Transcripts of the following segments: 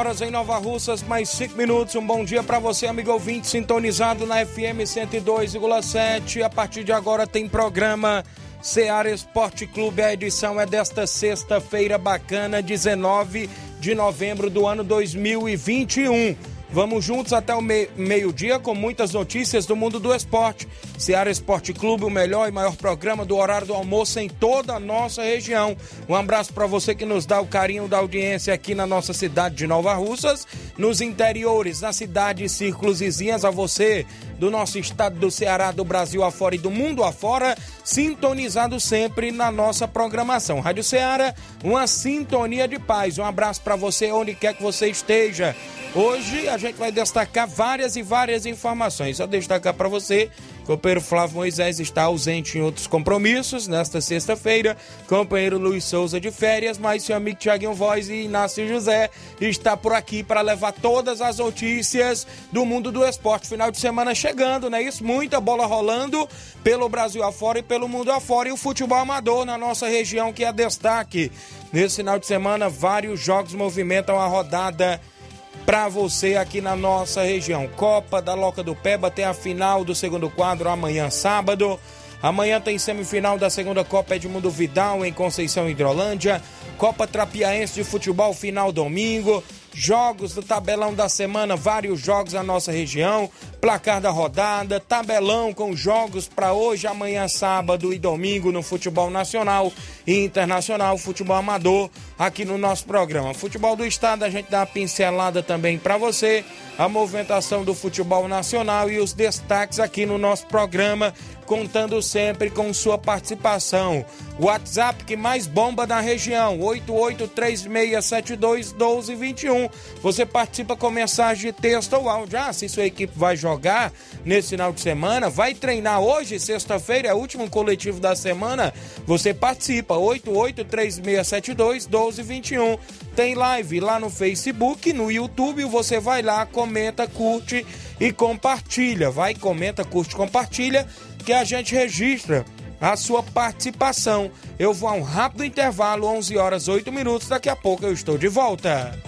Horas em Nova Russas, mais 5 minutos. Um bom dia para você, amigo ouvinte, sintonizado na FM 102,7. A partir de agora tem programa Seara Esporte Clube. A edição é desta sexta-feira bacana, 19 de novembro do ano 2021. Vamos juntos até o meio-dia com muitas notícias do mundo do esporte. Seara Esporte Clube, o melhor e maior programa do horário do almoço em toda a nossa região. Um abraço para você que nos dá o carinho da audiência aqui na nossa cidade de Nova Russas, nos interiores, na cidade e círculos vizinhas. A você do nosso estado do Ceará, do Brasil afora e do mundo afora, sintonizado sempre na nossa programação. Rádio Ceará, uma sintonia de paz. Um abraço para você onde quer que você esteja. Hoje a gente vai destacar várias e várias informações. Só destacar para você Companheiro Flávio Moisés está ausente em outros compromissos nesta sexta-feira. Companheiro Luiz Souza de férias, mas seu amigo Tiaguinho Voz e Inácio José está por aqui para levar todas as notícias do mundo do esporte. Final de semana chegando, né? Isso, muita bola rolando pelo Brasil afora e pelo mundo afora. E o futebol amador na nossa região que é destaque. Nesse final de semana, vários jogos movimentam a rodada para você aqui na nossa região. Copa da Loca do Peba tem a final do segundo quadro amanhã, sábado. Amanhã tem semifinal da segunda Copa Edmundo Vidal em Conceição Hidrolândia. Copa Trapiaense de Futebol final domingo. Jogos do tabelão da semana, vários jogos na nossa região. Placar da rodada, tabelão com jogos para hoje, amanhã, sábado e domingo no futebol nacional e internacional, futebol amador, aqui no nosso programa. Futebol do estado, a gente dá uma pincelada também para você, a movimentação do futebol nacional e os destaques aqui no nosso programa, contando sempre com sua participação. WhatsApp que mais bomba na região, 8836721221. Você participa com mensagem de texto ou áudio. Ah, se sua equipe vai jogar nesse final de semana, vai treinar hoje, sexta-feira, é o último coletivo da semana, você participa, 8836721221. Tem live lá no Facebook, no YouTube, você vai lá, comenta, curte e compartilha. Vai, comenta, curte, compartilha que a gente registra a sua participação. Eu vou a um rápido intervalo, 11 horas 8 minutos. Daqui a pouco eu estou de volta.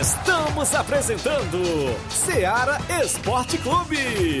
Estamos apresentando Seara Esporte Clube.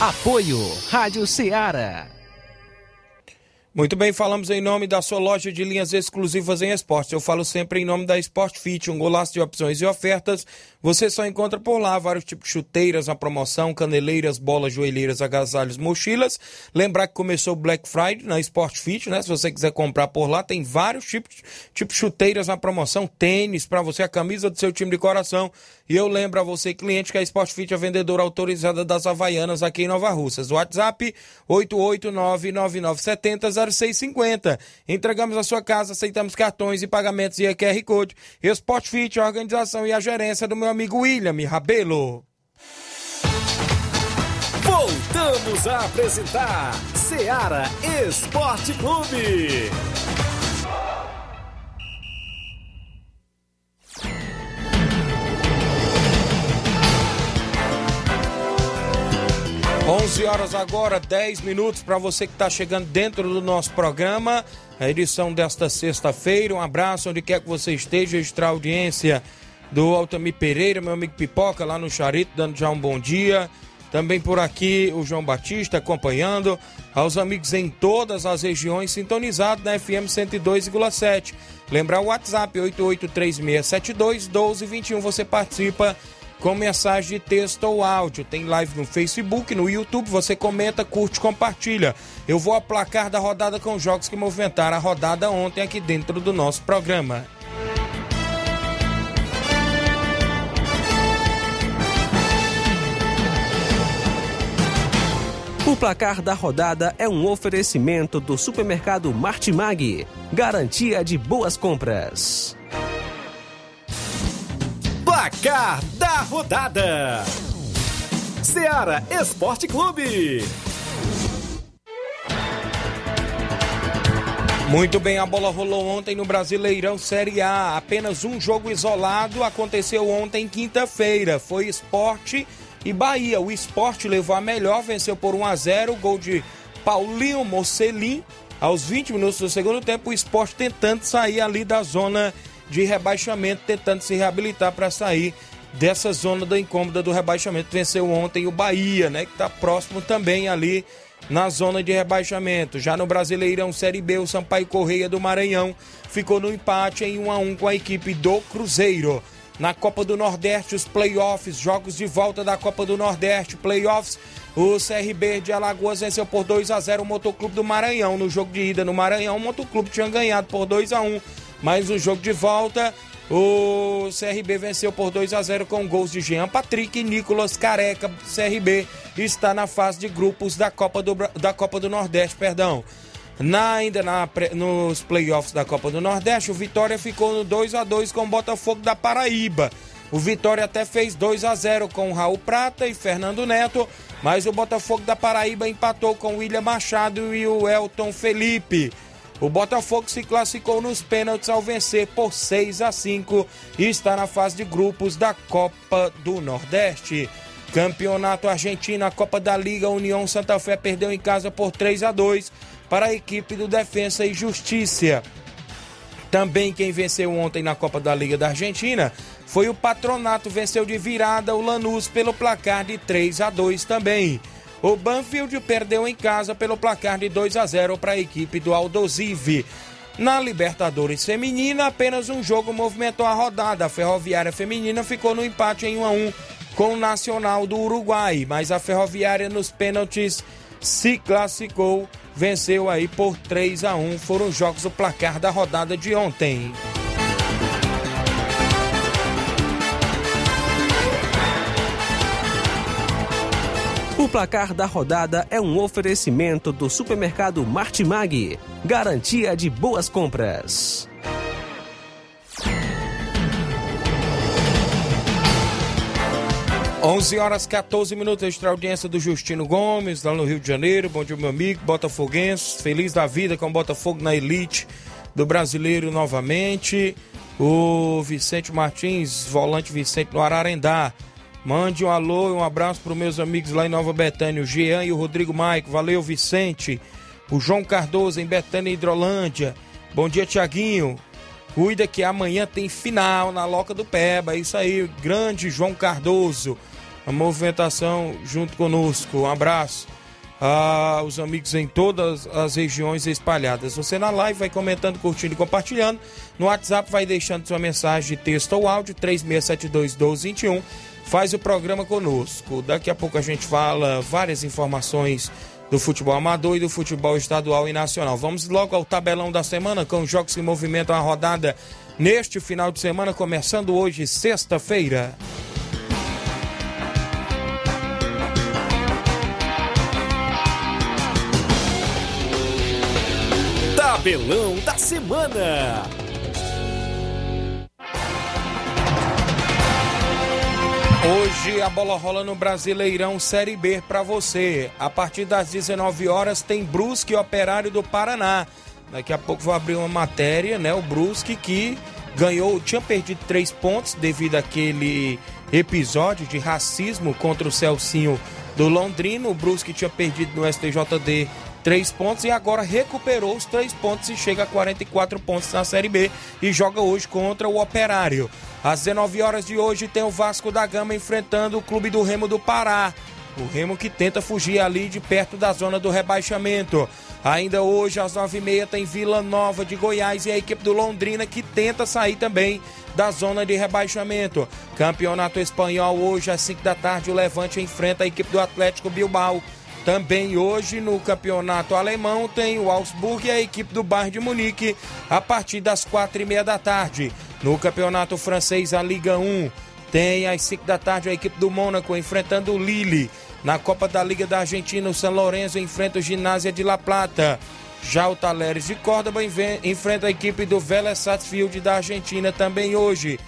Apoio Rádio Ceará. Muito bem, falamos em nome da sua loja de linhas exclusivas em esportes. Eu falo sempre em nome da Sport Fit, um golaço de opções e ofertas. Você só encontra por lá vários tipos de chuteiras na promoção, caneleiras, bolas, joelheiras, agasalhos, mochilas. Lembrar que começou o Black Friday na Sport Fit, né? Se você quiser comprar por lá, tem vários tipos, tipos de chuteiras na promoção, tênis para você, a camisa do seu time de coração. E eu lembro a você, cliente, que a Sport Fit é vendedora autorizada das Havaianas aqui em Nova Russas. WhatsApp 8899970 0650. Entregamos a sua casa, aceitamos cartões e pagamentos e QR Code. Sport Fit, a organização e a gerência do meu amigo William Rabelo. Voltamos a apresentar Seara Esporte Clube. 11 horas agora, 10 minutos para você que está chegando dentro do nosso programa. A edição desta sexta-feira. Um abraço onde quer que você esteja. Extra audiência do Altamir Pereira, meu amigo Pipoca, lá no Charito, dando já um bom dia. Também por aqui o João Batista acompanhando. Aos amigos em todas as regiões sintonizados na FM 102,7. Lembrar o WhatsApp 8836721221. Você participa com mensagem de texto ou áudio. Tem live no Facebook, no YouTube, você comenta, curte, compartilha. Eu vou aplacar da rodada com jogos que movimentaram a rodada ontem aqui dentro do nosso programa. O placar da rodada é um oferecimento do supermercado Martimag, garantia de boas compras. Placar da rodada: Seara Esporte Clube. Muito bem, a bola rolou ontem no Brasileirão Série A. Apenas um jogo isolado aconteceu ontem, quinta-feira. Foi Esporte e Bahia. O Esporte levou a melhor, venceu por 1 a 0 Gol de Paulinho Mocelin. Aos 20 minutos do segundo tempo, o Esporte tentando sair ali da zona de rebaixamento, tentando se reabilitar para sair dessa zona da incômoda do rebaixamento. Venceu ontem o Bahia, né? Que está próximo também ali na zona de rebaixamento. Já no Brasileirão Série B, o Sampaio Correia do Maranhão ficou no empate em 1 a 1 com a equipe do Cruzeiro. Na Copa do Nordeste, os playoffs, jogos de volta da Copa do Nordeste, playoffs. O CRB de Alagoas venceu por 2 a 0 o Motoclube do Maranhão. No jogo de ida no Maranhão, o Motoclube tinha ganhado por 2 a 1 mas no jogo de volta, o CRB venceu por 2 a 0 com gols de Jean Patrick e Nicolas Careca. CRB está na fase de grupos da Copa do, da Copa do Nordeste, perdão. Na, ainda na, nos playoffs da Copa do Nordeste, o Vitória ficou no 2 a 2 com o Botafogo da Paraíba. O Vitória até fez 2 a 0 com Raul Prata e Fernando Neto, mas o Botafogo da Paraíba empatou com William Machado e o Elton Felipe. O Botafogo se classificou nos pênaltis ao vencer por 6 a 5 e está na fase de grupos da Copa do Nordeste. Campeonato Argentino, a Copa da Liga, União Santa Fé perdeu em casa por 3 a 2 para a equipe do Defensa e Justiça. Também quem venceu ontem na Copa da Liga da Argentina foi o Patronato, venceu de virada o Lanús pelo placar de 3 a 2 também. O Banfield perdeu em casa pelo placar de 2 a 0 para a equipe do Aldosive. Na Libertadores Feminina, apenas um jogo movimentou a rodada. A Ferroviária Feminina ficou no empate em 1 a 1 com o Nacional do Uruguai, mas a Ferroviária nos pênaltis se classificou, venceu aí por 3 a 1. Foram os jogos do placar da rodada de ontem. O placar da rodada é um oferecimento do supermercado Martimag, garantia de boas compras. Onze horas 14 minutos, extra audiência do Justino Gomes, lá no Rio de Janeiro. Bom dia, meu amigo, botafoguense, feliz da vida com o Botafogo na elite do brasileiro novamente. O Vicente Martins, volante Vicente no Ararendá. Mande um alô e um abraço para os meus amigos lá em Nova Betânia, o Jean e o Rodrigo Maico. Valeu, Vicente. O João Cardoso em Betânia, Hidrolândia. Bom dia, Tiaguinho. Cuida que amanhã tem final na Loca do Peba. Isso aí, grande João Cardoso. A movimentação junto conosco. Um abraço. ah, os amigos em todas as regiões espalhadas. Você na live vai comentando, curtindo e compartilhando. No WhatsApp vai deixando sua mensagem de texto ou áudio 3672 1221. Faz o programa conosco. Daqui a pouco a gente fala várias informações do futebol amador e do futebol estadual e nacional. Vamos logo ao tabelão da semana com os jogos que movimentam a rodada neste final de semana, começando hoje, sexta-feira. Tabelão da Semana. Hoje a bola rola no Brasileirão Série B para você. A partir das 19 horas tem Brusque Operário do Paraná. Daqui a pouco vou abrir uma matéria, né? O Brusque que ganhou, tinha perdido três pontos devido àquele episódio de racismo contra o Celcinho do Londrino. O Brusque tinha perdido no STJD três pontos e agora recuperou os três pontos e chega a 44 pontos na Série B e joga hoje contra o Operário. Às 19 horas de hoje tem o Vasco da Gama enfrentando o Clube do Remo do Pará. O Remo que tenta fugir ali de perto da zona do rebaixamento. Ainda hoje, às 9h30, tem Vila Nova de Goiás e a equipe do Londrina que tenta sair também da zona de rebaixamento. Campeonato Espanhol, hoje às 5 da tarde, o Levante enfrenta a equipe do Atlético Bilbao. Também hoje no campeonato alemão tem o Augsburg e a equipe do Bayern de Munique a partir das quatro e meia da tarde. No campeonato francês, a Liga 1, tem às 5 da tarde a equipe do Mônaco enfrentando o Lille. Na Copa da Liga da Argentina, o São Lourenço enfrenta o Ginásio de La Plata. Já o Taleres de Córdoba enfrenta a equipe do Vélez Sarsfield da Argentina também hoje.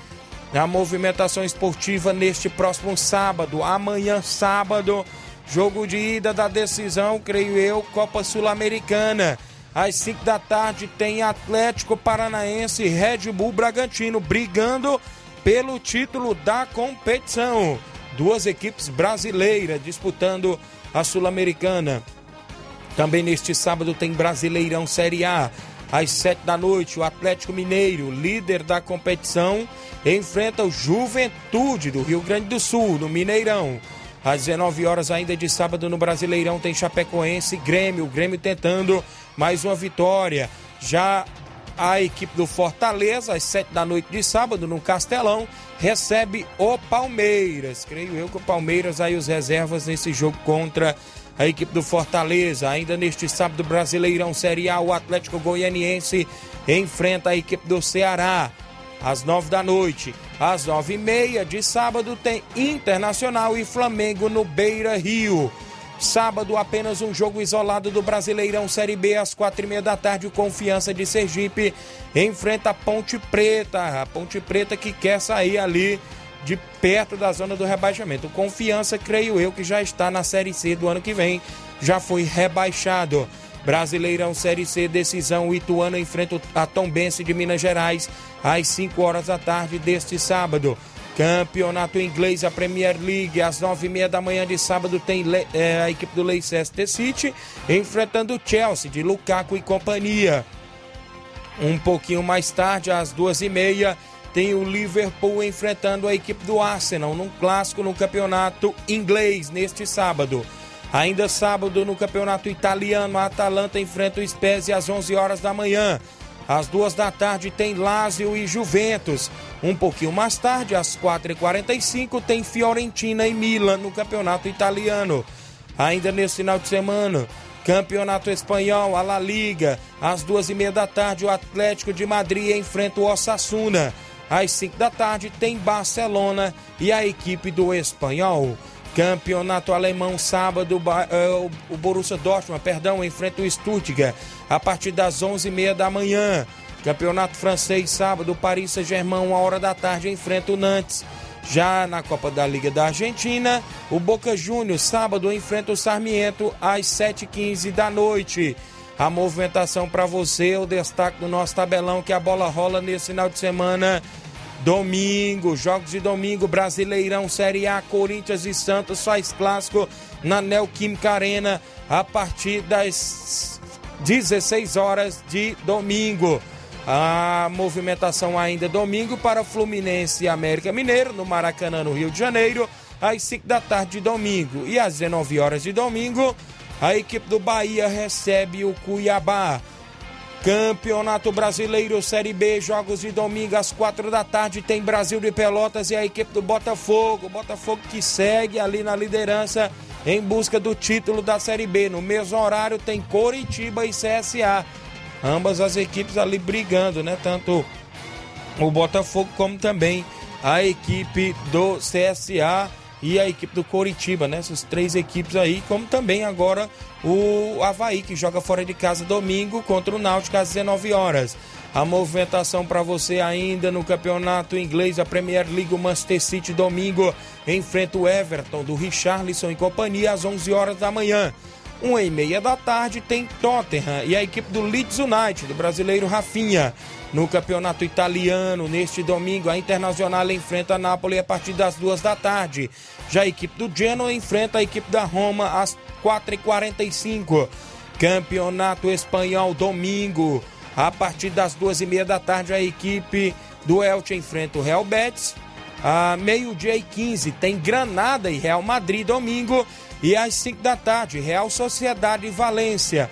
A movimentação esportiva neste próximo sábado, amanhã sábado, jogo de ida da decisão, creio eu, Copa Sul-Americana. Às 5 da tarde tem Atlético Paranaense e Red Bull Bragantino brigando pelo título da competição. Duas equipes brasileiras disputando a Sul-Americana. Também neste sábado tem Brasileirão Série A. Às 7 da noite, o Atlético Mineiro, líder da competição, enfrenta o Juventude do Rio Grande do Sul, no Mineirão. Às 19 horas ainda de sábado no Brasileirão tem Chapecoense e Grêmio. O Grêmio tentando mais uma vitória. Já a equipe do Fortaleza, às 7 da noite de sábado, no Castelão, recebe o Palmeiras. Creio eu que o Palmeiras aí os reservas nesse jogo contra a equipe do Fortaleza. Ainda neste sábado, Brasileirão Série A, o Atlético Goianiense enfrenta a equipe do Ceará. Às nove da noite, às nove e meia de sábado, tem Internacional e Flamengo no Beira Rio. Sábado, apenas um jogo isolado do Brasileirão Série B, às quatro e meia da tarde, o Confiança de Sergipe enfrenta a Ponte Preta. A Ponte Preta que quer sair ali de perto da zona do rebaixamento. O Confiança, creio eu, que já está na Série C do ano que vem, já foi rebaixado. Brasileirão Série C, decisão, o Ituano enfrenta a Tombense de Minas Gerais às 5 horas da tarde deste sábado. Campeonato inglês, a Premier League, às nove e meia da manhã de sábado tem é, a equipe do Leicester City enfrentando o Chelsea de Lukaku e companhia. Um pouquinho mais tarde, às duas e meia, tem o Liverpool enfrentando a equipe do Arsenal num clássico no campeonato inglês neste sábado. Ainda sábado no campeonato italiano, a Atalanta enfrenta o Spezia às 11 horas da manhã. Às duas da tarde tem Lazio e Juventus. Um pouquinho mais tarde, às 4h45, tem Fiorentina e Milan no campeonato italiano. Ainda nesse final de semana, Campeonato Espanhol, a La Liga. Às duas e meia da tarde, o Atlético de Madrid enfrenta o Osasuna. Às 5 da tarde, tem Barcelona e a equipe do Espanhol. Campeonato Alemão, sábado, uh, o Borussia Dortmund, perdão, enfrenta o Stuttgart a partir das 11h30 da manhã. Campeonato Francês, sábado, Paris Saint-Germain, uma hora da tarde, enfrenta o Nantes. Já na Copa da Liga da Argentina, o Boca Juniors, sábado, enfrenta o Sarmiento às 7h15 da noite. A movimentação para você, o destaque do nosso tabelão, que a bola rola nesse final de semana Domingo, jogos de domingo, Brasileirão, Série A, Corinthians e Santos faz clássico na Neoquímica Arena a partir das 16 horas de domingo. A movimentação ainda domingo para Fluminense e América Mineiro, no Maracanã, no Rio de Janeiro, às 5 da tarde de domingo. E às 19 horas de domingo, A equipe do Bahia recebe o Cuiabá. Campeonato Brasileiro Série B, jogos de domingo às quatro da tarde, tem Brasil de Pelotas e a equipe do Botafogo. Botafogo que segue ali na liderança em busca do título da Série B. No mesmo horário tem Coritiba e CSA. Ambas as equipes ali brigando, né? Tanto o Botafogo como também a equipe do CSA e a equipe do Coritiba, né? Essas três equipes aí, como também agora o Havaí, que joga fora de casa domingo contra o Náutico às 19 horas. A movimentação para você ainda no campeonato inglês, a Premier League, o Manchester City domingo enfrenta o Everton do Richarlison e companhia às 11 horas da manhã. Uma e meia da tarde tem Tottenham e a equipe do Leeds United, do brasileiro Rafinha. No campeonato italiano, neste domingo, a Internacional enfrenta a Napoli a partir das duas da tarde. Já a equipe do Genoa enfrenta a equipe da Roma às 4h45. Campeonato espanhol, domingo, a partir das duas e meia da tarde, a equipe do Elche enfrenta o Real Betis. A meio-dia e 15 tem Granada e Real Madrid domingo. E às 5 da tarde, Real Sociedade e Valência.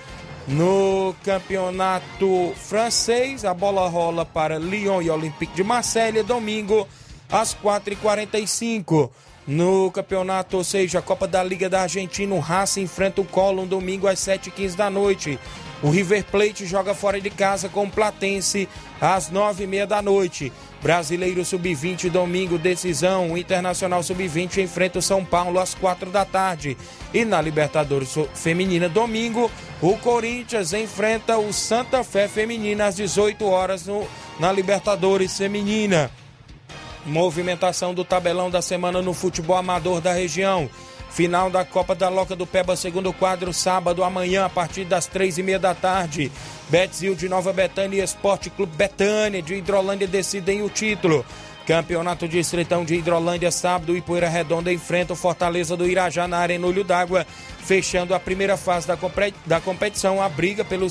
No campeonato francês, a bola rola para Lyon e Olympique de Marselha domingo às 4h45. No campeonato, ou seja, a Copa da Liga da Argentina, o Racing enfrenta o Colón domingo às 7h15 da noite. O River Plate joga fora de casa com o Platense às 9h30 da noite. Brasileiro Sub-20, domingo, decisão. O Internacional Sub-20 enfrenta o São Paulo às 4 da tarde. E na Libertadores Feminina, domingo, o Corinthians enfrenta o Santa Fé Feminina às 18 horas no, na Libertadores Feminina. Movimentação do tabelão da semana no futebol amador da região. Final da Copa da Loca do Peba, segundo quadro, sábado, amanhã, a partir das três e meia da tarde. Betzil de Nova Betânia e Esporte Clube Betânia de Hidrolândia decidem o título. Campeonato Distritão de Hidrolândia, sábado, e Poeira Redonda enfrenta o Fortaleza do Irajá na Arena Olho d'Água, fechando a primeira fase da, da competição, a briga pelo,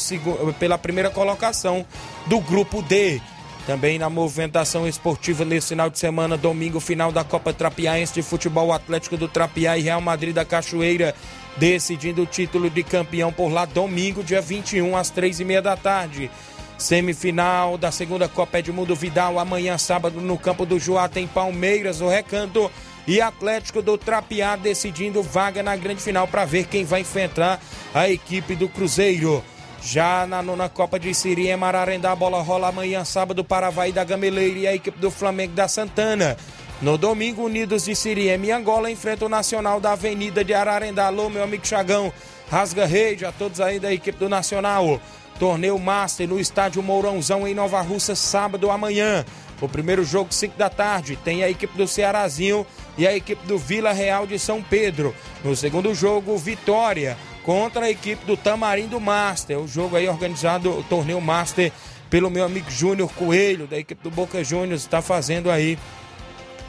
pela primeira colocação do Grupo D. Também na movimentação esportiva nesse final de semana, domingo, final da Copa Trapiaense de Futebol Atlético do Trapiá e Real Madrid da Cachoeira, decidindo o título de campeão por lá, domingo, dia 21, às três e meia da tarde. Semifinal da segunda Copa Edmundo Vidal, amanhã, sábado, no campo do Joá, tem Palmeiras, o Recanto e Atlético do Trapiá decidindo vaga na grande final para ver quem vai enfrentar a equipe do Cruzeiro. Já na nona Copa de Siri, Mararendá, a bola rola amanhã, sábado, para Havaí da Gameleira e a equipe do Flamengo da Santana. No domingo, Unidos de Siriema e Angola enfrenta o Nacional da Avenida de Ararendá. Alô, meu amigo Chagão, rasga rede a todos aí da equipe do Nacional. Torneio Master no estádio Mourãozão em Nova Russa, sábado amanhã. O primeiro jogo, 5 da tarde, tem a equipe do Cearazinho e a equipe do Vila Real de São Pedro. No segundo jogo, Vitória contra a equipe do Tamarindo Master. O jogo aí organizado, o torneio Master, pelo meu amigo Júnior Coelho, da equipe do Boca Juniors, está fazendo aí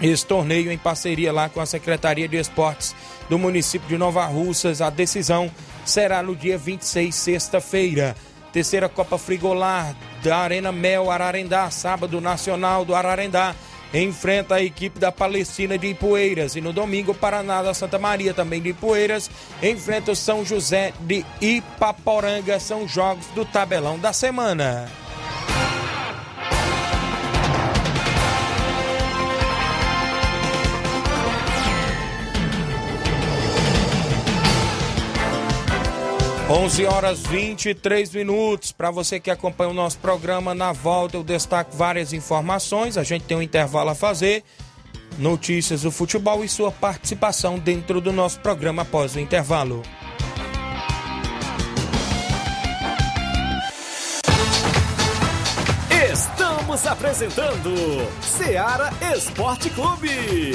esse torneio em parceria lá com a Secretaria de Esportes do município de Nova Russas. A decisão será no dia 26, sexta-feira. Terceira Copa Frigolar da Arena Mel Ararendá, sábado Nacional do Ararendá enfrenta a equipe da Palestina de Ipueiras. E no domingo, Paraná da Santa Maria, também de Ipueiras, enfrenta o São José de Ipaporanga. São jogos do tabelão da semana. 11 horas 23 minutos. Para você que acompanha o nosso programa, na volta eu destaco várias informações. A gente tem um intervalo a fazer. Notícias do futebol e sua participação dentro do nosso programa após o intervalo. Estamos apresentando Seara Esporte Clube.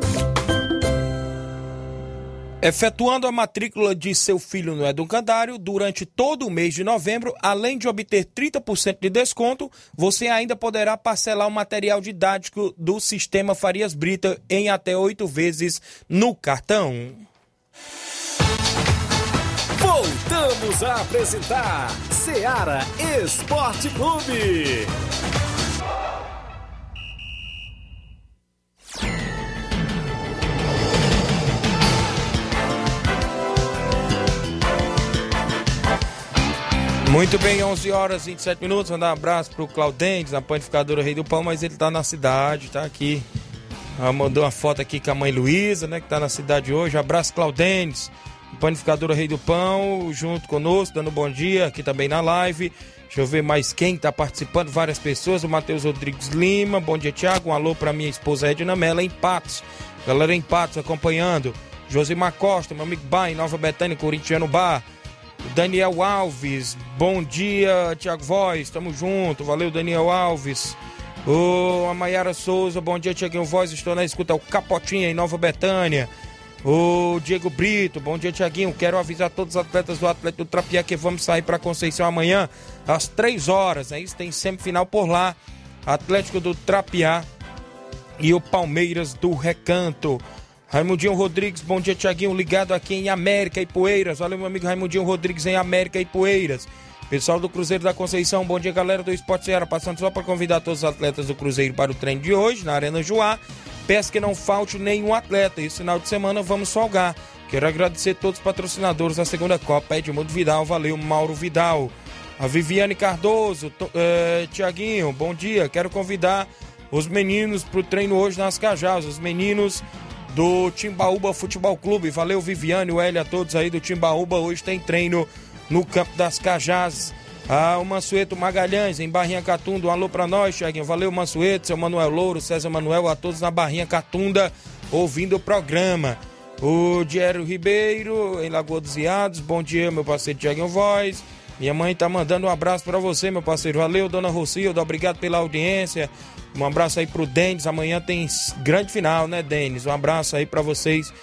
Efetuando a matrícula de seu filho no educandário durante todo o mês de novembro, além de obter 30% de desconto, você ainda poderá parcelar o material didático do sistema Farias Brita em até oito vezes no cartão. Voltamos a apresentar Seara Esporte Clube. Muito bem, 11 horas e 27 minutos. Mandar um abraço pro Claudentes, na panificadora Rei do Pão, mas ele tá na cidade, tá aqui. Ela mandou uma foto aqui com a mãe Luísa, né, que tá na cidade hoje. Abraço, Claudentes, panificadora Rei do Pão, junto conosco, dando bom dia aqui também na live. Deixa eu ver mais quem tá participando, várias pessoas. O Matheus Rodrigues Lima, bom dia, Tiago. Um alô pra minha esposa Edna Mela, em Patos. Galera em Patos acompanhando. Josimar Costa, meu amigo Bar, em Nova Betânia, Corintiano Bar. Daniel Alves, bom dia, Tiago Voz, tamo junto, valeu Daniel Alves. O a Maiara Souza, bom dia, Tiaguinho Voz, estou na escuta, o Capotinha em Nova Betânia. O Diego Brito, bom dia, Tiaguinho. Quero avisar todos os atletas do Atlético do Trapiá que vamos sair para Conceição amanhã às três horas. É isso, tem semifinal por lá. Atlético do Trapiá e o Palmeiras do Recanto. Raimundinho Rodrigues, bom dia, Tiaguinho, ligado aqui em América e Poeiras. Valeu, meu amigo Raimundinho Rodrigues em América e Poeiras. Pessoal do Cruzeiro da Conceição, bom dia, galera do Esporte Ceará. Passando só para convidar todos os atletas do Cruzeiro para o treino de hoje, na Arena Joá. Peço que não falte nenhum atleta. Esse final de semana vamos folgar. Quero agradecer todos os patrocinadores da segunda Copa. Edmundo Vidal, valeu, Mauro Vidal. A Viviane Cardoso, uh, Tiaguinho, bom dia. Quero convidar os meninos para o treino hoje nas Cajás. Os meninos do Timbaúba Futebol Clube. Valeu, Viviane, o L a todos aí do Timbaúba. Hoje tem treino no Campo das Cajás. Ah, o Mansueto Magalhães, em Barrinha Catunda. Um alô pra nós, Cheguinho. Valeu, Mansueto, seu Manuel Louro, César Manuel, a todos na Barrinha Catunda, ouvindo o programa. O Diério Ribeiro, em Lagoa dos Iados. Bom dia, meu parceiro Tiaguinho Voz. Minha mãe tá mandando um abraço para você, meu parceiro. Valeu, dona Rocilda. Obrigado pela audiência. Um abraço aí pro Denis. Amanhã tem grande final, né, Denis? Um abraço aí para vocês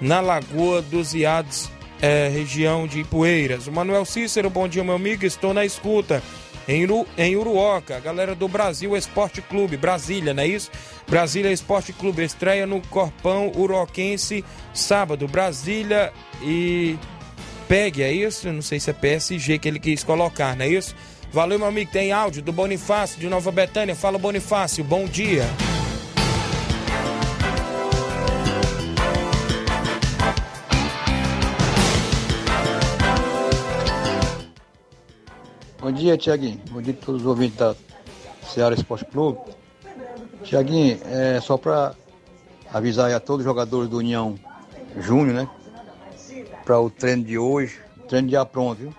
na Lagoa dos Iados, é, região de Ipueiras. O Manuel Cícero, bom dia, meu amigo. Estou na escuta. em, Uru, em Uruoca. Galera do Brasil Esporte Clube, Brasília, não é isso? Brasília Esporte Clube estreia no Corpão Uroquense sábado. Brasília e PEG, é isso? Não sei se é PSG que ele quis colocar, não é isso? Valeu, meu amigo. Tem áudio do Bonifácio de Nova Betânia. Fala, Bonifácio. Bom dia. Bom dia, Tiaguinho. Bom dia a todos os ouvintes da Ceará Esporte Clube. Tiaguinho, é só para avisar a todos os jogadores do União Júnior, né? Para o treino de hoje, treino já pronto, viu?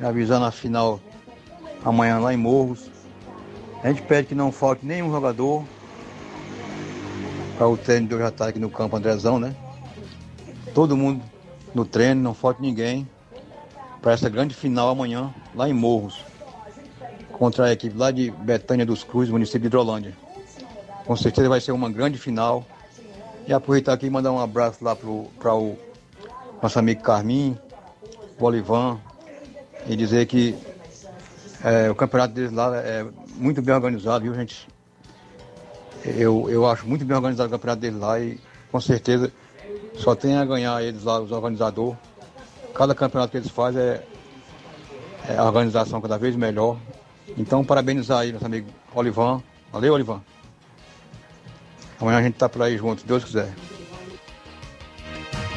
Avisando a final amanhã lá em Morros. A gente pede que não falte nenhum jogador para o treino de hoje à tarde aqui no campo Andrezão, né? Todo mundo no treino, não falte ninguém para essa grande final amanhã lá em Morros contra a equipe lá de Betânia dos Cruzes, município de Hidrolândia. Com certeza vai ser uma grande final. E aproveitar aqui e mandar um abraço lá para o nosso amigo Carmin, Bolivan, e dizer que é, o campeonato deles lá é muito bem organizado, viu, gente? Eu, eu acho muito bem organizado o campeonato deles lá e com certeza só tem a ganhar eles lá, os organizadores. Cada campeonato que eles fazem é, é a organização cada vez melhor. Então, parabenizar aí nosso amigo Olivan. Valeu, Olivan. Amanhã a gente tá por aí junto, se Deus quiser.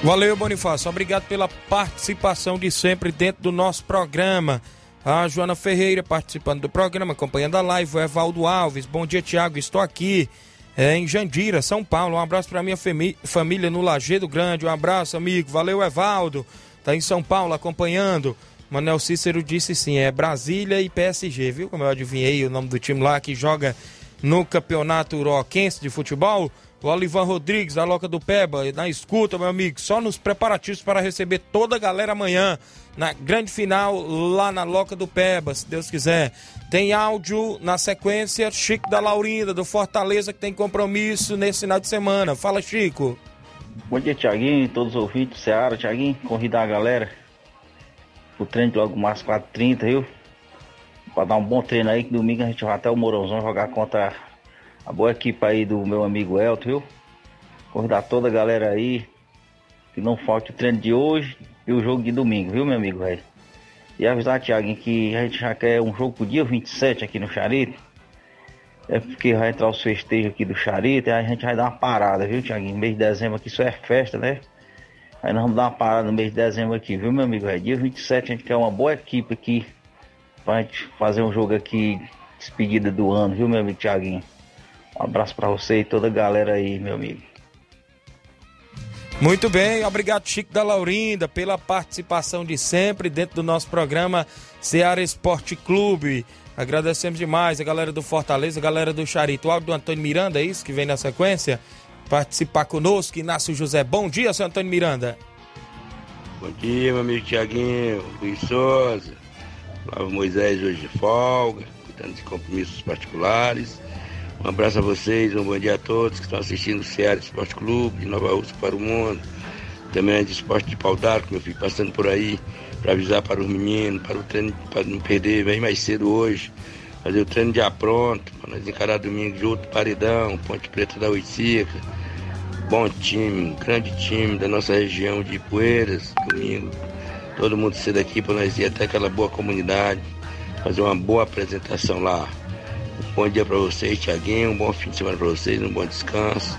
Valeu, Bonifácio. Obrigado pela participação de sempre dentro do nosso programa. A Joana Ferreira participando do programa, acompanhando a live. O Evaldo Alves. Bom dia, Tiago. Estou aqui é, em Jandira, São Paulo. Um abraço para minha família no Lagedo Grande. Um abraço, amigo. Valeu, Evaldo. Tá em São Paulo acompanhando. Manel Cícero disse sim, é Brasília e PSG, viu? Como eu adivinhei o nome do time lá que joga no Campeonato Uroquense de Futebol. O Olivan Rodrigues, da Loca do Peba, na escuta, meu amigo, só nos preparativos para receber toda a galera amanhã, na grande final, lá na Loca do Peba, se Deus quiser. Tem áudio na sequência, Chico da Laurinda, do Fortaleza, que tem compromisso nesse final de semana. Fala, Chico. Bom dia, Tiaguinho, todos os ouvintes do Ceará, Tiaguinho, convidar a galera o treino de logo mais 4h30, viu? Pra dar um bom treino aí, que domingo a gente vai até o Mourãozão jogar contra a boa equipe aí do meu amigo Elton, viu? Convidar toda a galera aí, que não falte o treino de hoje e o jogo de domingo, viu, meu amigo, velho? E avisar, Thiago, que a gente já quer um jogo pro dia 27 aqui no Charito. É porque vai entrar os festejos aqui do Charito e a gente vai dar uma parada, viu, Thiaguinho? Mês de dezembro aqui só é festa, né? Aí nós vamos dar uma parada no mês de dezembro aqui, viu, meu amigo? Véio? Dia 27 a gente quer uma boa equipe aqui pra gente fazer um jogo aqui, despedida do ano, viu, meu amigo Thiaguinho? Um abraço para você e toda a galera aí, meu amigo. Muito bem, obrigado Chico da Laurinda pela participação de sempre dentro do nosso programa Ceará Esporte Clube. Agradecemos demais a galera do Fortaleza, a galera do Charito. O áudio do Antônio Miranda, é isso que vem na sequência? Participar conosco, Inácio José. Bom dia, seu Antônio Miranda. Bom dia, meu amigo Tiaguinho, Luiz Souza, Flávio Moisés hoje de folga, cuidando de compromissos particulares. Um abraço a vocês, um bom dia a todos que estão assistindo o Ceará Esporte Clube de Nova Rússia para o mundo. Também é de esporte de pau d'arco, meu filho, passando por aí para avisar para os meninos, para o treino, para não perder, vem mais cedo hoje. Fazer o treino já pronto, para nós encarar domingo junto, Paredão, Ponte Preta da Oiticica. Bom time, grande time da nossa região de Poeiras, domingo. Todo mundo cedo aqui para nós ir até aquela boa comunidade, fazer uma boa apresentação lá. Bom dia para vocês, Tiaguinho. Um bom fim de semana para vocês, um bom descanso.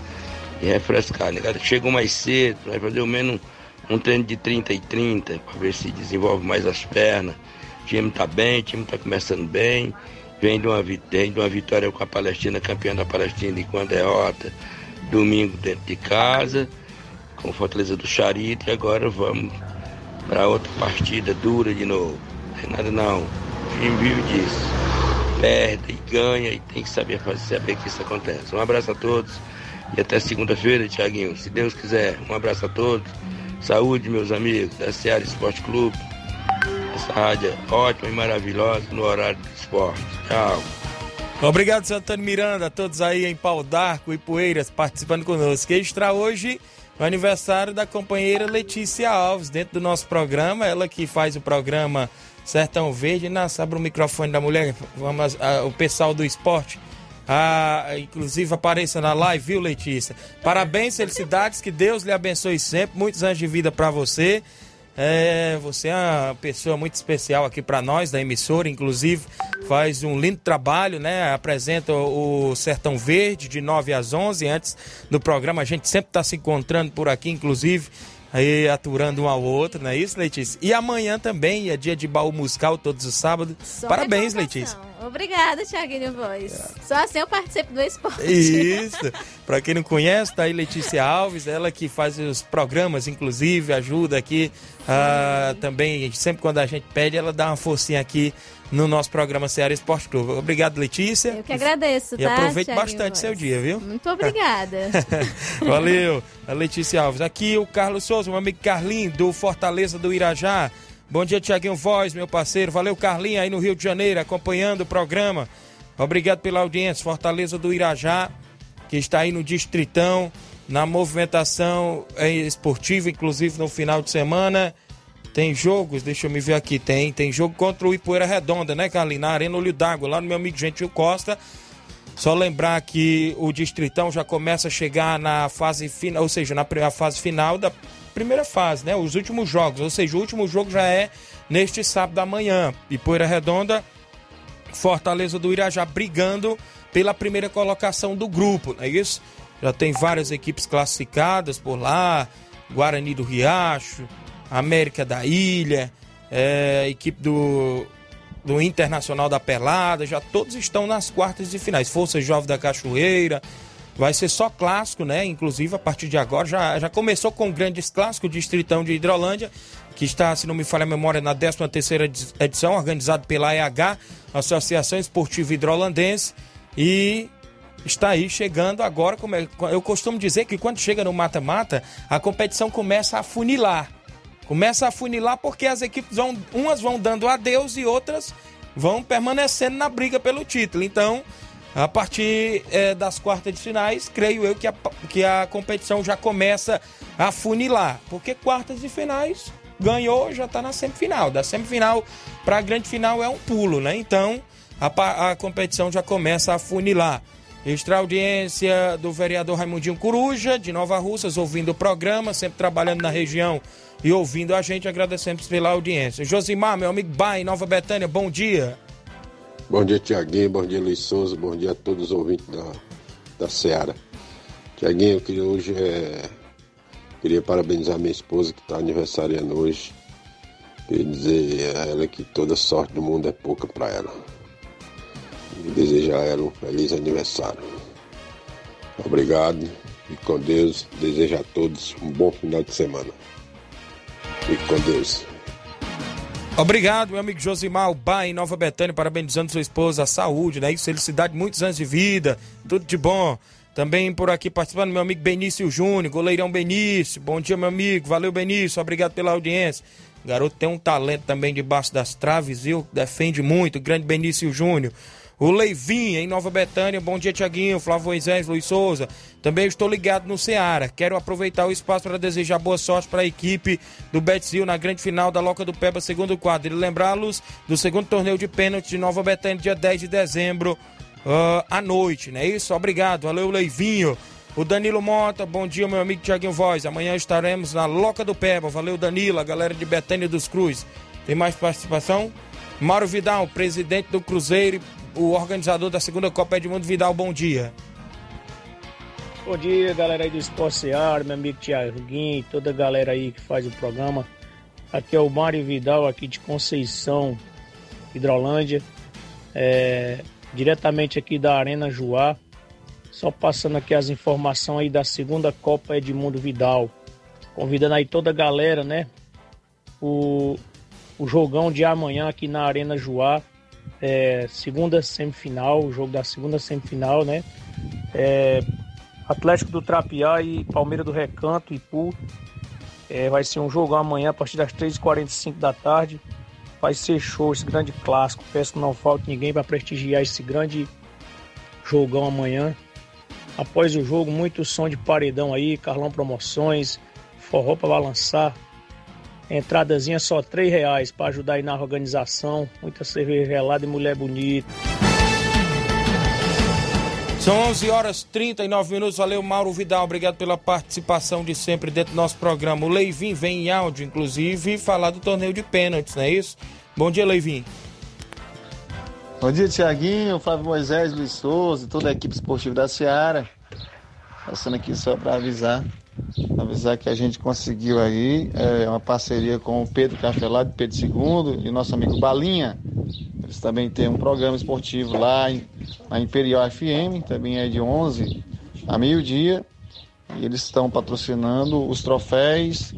E refrescar, né? Chegou mais cedo, vai fazer ao menos um treino de 30 e 30, para ver se desenvolve mais as pernas. O time tá bem, o time tá começando bem. Vem de uma, vem de uma vitória com a Palestina, campeã da Palestina e com a derrota. Domingo dentro de casa, com Fortaleza do Charito. E agora vamos para outra partida dura de novo. Não tem nada não. O time vive disso perde e ganha e tem que saber fazer, saber que isso acontece. Um abraço a todos e até segunda-feira, Tiaguinho. Se Deus quiser, um abraço a todos. Saúde, meus amigos, da Seara Esporte Clube. Essa rádio é ótima e maravilhosa no horário do esporte. Tchau. Obrigado, Santana Miranda, a todos aí em Pau d'Arco e Poeiras participando conosco. Extra hoje o aniversário da companheira Letícia Alves, dentro do nosso programa. Ela que faz o programa Sertão Verde. Nossa, abre o microfone da mulher. Vamos, a, o pessoal do esporte. Ah, inclusive apareça na live, viu, Letícia? Parabéns, felicidades, que Deus lhe abençoe sempre. Muitos anos de vida para você. É, você é uma pessoa muito especial aqui para nós da emissora, inclusive faz um lindo trabalho, né? Apresenta o Sertão Verde de 9 às 11 antes do programa. A gente sempre está se encontrando por aqui, inclusive aí aturando um ao outro, não é isso, Letícia? E amanhã também é dia de baú musical, todos os sábados. Só Parabéns, Letícia. Obrigada, Thiaguinho Voz. É. Só assim eu participo do esporte. Isso. Para quem não conhece, tá aí Letícia Alves, ela que faz os programas, inclusive, ajuda aqui uh, também. Sempre quando a gente pede, ela dá uma forcinha aqui no nosso programa Ceará Esporte Clube. Obrigado, Letícia. Eu que agradeço, e tá? E aproveite Thiaguinho bastante Voz. seu dia, viu? Muito obrigada. Valeu, a Letícia Alves. Aqui o Carlos Souza, meu amigo Carlinho, do Fortaleza do Irajá. Bom dia, Tiaguinho Voz, meu parceiro. Valeu, Carlinho, aí no Rio de Janeiro, acompanhando o programa. Obrigado pela audiência. Fortaleza do Irajá, que está aí no Distritão, na movimentação esportiva, inclusive no final de semana. Tem jogos, deixa eu me ver aqui, tem, tem jogo contra o Ipoeira Redonda, né, Carlinhos? Na Arena Olho d'Água, lá no meu amigo Gentil Costa. Só lembrar que o Distritão já começa a chegar na fase final, ou seja, na primeira fase final da primeira fase, né? Os últimos jogos, ou seja, o último jogo já é neste sábado da manhã. Ipoeira Redonda, Fortaleza do Irajá brigando pela primeira colocação do grupo, não é isso? Já tem várias equipes classificadas por lá, Guarani do Riacho, América da Ilha, é, equipe do, do Internacional da Pelada, já todos estão nas quartas de finais. Força Jovem da Cachoeira, vai ser só clássico, né? Inclusive a partir de agora já, já começou com grandes clássicos, Distritão de Hidrolândia, que está, se não me falha a memória, na 13 terceira edição, organizado pela EH, Associação Esportiva Hidrolandense, e está aí chegando agora, como é, eu costumo dizer que quando chega no mata-mata, a competição começa a funilar. Começa a funilar porque as equipes vão, umas vão dando adeus e outras vão permanecendo na briga pelo título. Então, a partir é, das quartas de finais, creio eu que a, que a competição já começa a funilar. Porque quartas de finais ganhou, já está na semifinal. Da semifinal para a grande final é um pulo, né? Então a, a competição já começa a funilar. Extra audiência do vereador Raimundinho Coruja, de Nova Russas, ouvindo o programa, sempre trabalhando na região e ouvindo a gente. Agradecemos pela audiência. Josimar, meu amigo Bai, Nova Betânia, bom dia. Bom dia, Tiaguinho. Bom dia, Luiz Souza. Bom dia a todos os ouvintes da, da Seara. Tiaguinho, eu queria hoje é, queria parabenizar minha esposa que está aniversariando hoje. Queria dizer a ela que toda sorte do mundo é pouca para ela. E desejar a ela um feliz aniversário. Obrigado e com Deus. Desejo a todos um bom final de semana. Fique com Deus. Obrigado, meu amigo Josimar Uba, em Nova Betânia, parabenizando sua esposa, a saúde, né? Isso, felicidade, muitos anos de vida, tudo de bom. Também por aqui participando, meu amigo Benício Júnior, goleirão Benício. Bom dia, meu amigo. Valeu, Benício. Obrigado pela audiência. O garoto tem um talento também debaixo das traves, viu? Defende muito. Grande Benício Júnior. O Leivinho, em Nova Betânia. Bom dia, Tiaguinho, Flávio Moisés, Luiz Souza. Também estou ligado no Ceará. Quero aproveitar o espaço para desejar boa sorte para a equipe do Betzil na grande final da Loca do Peba, segundo quadro. E lembrá-los do segundo torneio de pênalti de Nova Betânia, dia 10 de dezembro, uh, à noite, não é isso? Obrigado, valeu, Leivinho. O Danilo Mota, bom dia, meu amigo Tiaguinho Voz. Amanhã estaremos na Loca do Peba. Valeu, Danilo, a galera de Betânia dos Cruz. Tem mais participação? Mauro Vidal, presidente do Cruzeiro o organizador da segunda Copa Edmundo Vidal. Bom dia. Bom dia, galera aí do Esporte Seara, meu amigo Guim, toda a galera aí que faz o programa. Aqui é o Mário Vidal, aqui de Conceição, Hidrolândia, é, diretamente aqui da Arena Juá. Só passando aqui as informações aí da segunda Copa Edmundo Vidal. Convidando aí toda a galera, né? O, o jogão de amanhã aqui na Arena Juá é, segunda semifinal, o jogo da segunda semifinal, né? É, Atlético do Trapiá e Palmeiras do Recanto, Ipu. É, vai ser um jogo amanhã a partir das 3h45 da tarde. Vai ser show esse grande clássico. Peço que não falte ninguém para prestigiar esse grande jogão amanhã. Após o jogo, muito som de paredão aí, Carlão Promoções, forró para balançar. Entradazinha só três reais para ajudar aí na organização. Muita cerveja gelada e mulher bonita. São 11 horas 39 minutos. Valeu, Mauro Vidal. Obrigado pela participação de sempre dentro do nosso programa. O Leivin vem em áudio, inclusive, falar do torneio de pênaltis, não é isso? Bom dia, Leivin. Bom dia, Tiaguinho, Flávio Moisés, Luiz Souza e toda a equipe esportiva da Seara. Passando aqui só para avisar, avisar que a gente conseguiu aí é, uma parceria com o Pedro Cafelado, Pedro II e nosso amigo Balinha. Eles também têm um programa esportivo lá em, na Imperial FM, também é de 11 a meio-dia. E eles estão patrocinando os troféus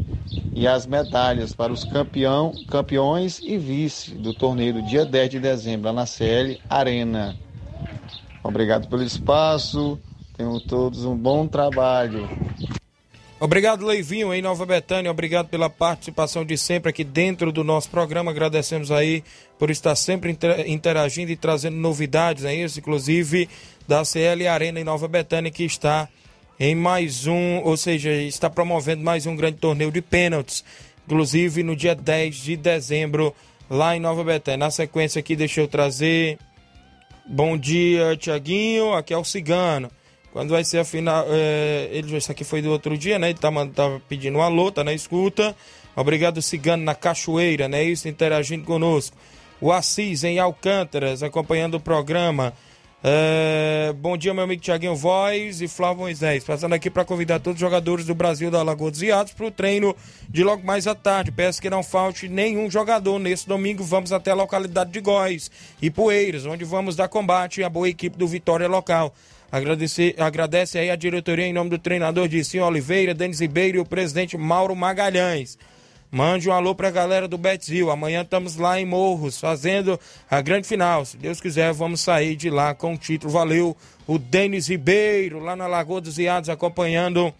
e as medalhas para os campeão, campeões e vice do torneio do dia 10 de dezembro, lá na CL Arena. Obrigado pelo espaço, tenham todos um bom trabalho. Obrigado, Leivinho, em Nova Betânia. Obrigado pela participação de sempre aqui dentro do nosso programa. Agradecemos aí por estar sempre interagindo e trazendo novidades, é isso? Inclusive da CL Arena em Nova Betânia, que está em mais um, ou seja, está promovendo mais um grande torneio de pênaltis, inclusive no dia 10 de dezembro, lá em Nova Betânia. Na sequência aqui, deixa eu trazer. Bom dia, Tiaguinho. Aqui é o Cigano. Quando vai ser a final. É, ele, isso aqui foi do outro dia, né? Ele tá, tá pedindo um alô, tá na escuta. Obrigado, Cigano, na Cachoeira, né? Isso, interagindo conosco. O Assis, em Alcântaras, acompanhando o programa. É, bom dia, meu amigo Tiaguinho Voz e Flávio Moisés. Passando aqui para convidar todos os jogadores do Brasil da Lagoa dos Iados para o treino de logo mais à tarde. Peço que não falte nenhum jogador. Nesse domingo vamos até a localidade de Góis e Poeiras, onde vamos dar combate à boa equipe do Vitória Local. Agradecer, agradece aí a diretoria em nome do treinador Dicinho Oliveira, Denis Ribeiro e o presidente Mauro Magalhães. Mande um alô pra galera do Betzil. Amanhã estamos lá em Morros, fazendo a grande final. Se Deus quiser, vamos sair de lá com o título. Valeu, o Denis Ribeiro, lá na Lagoa dos Iados, acompanhando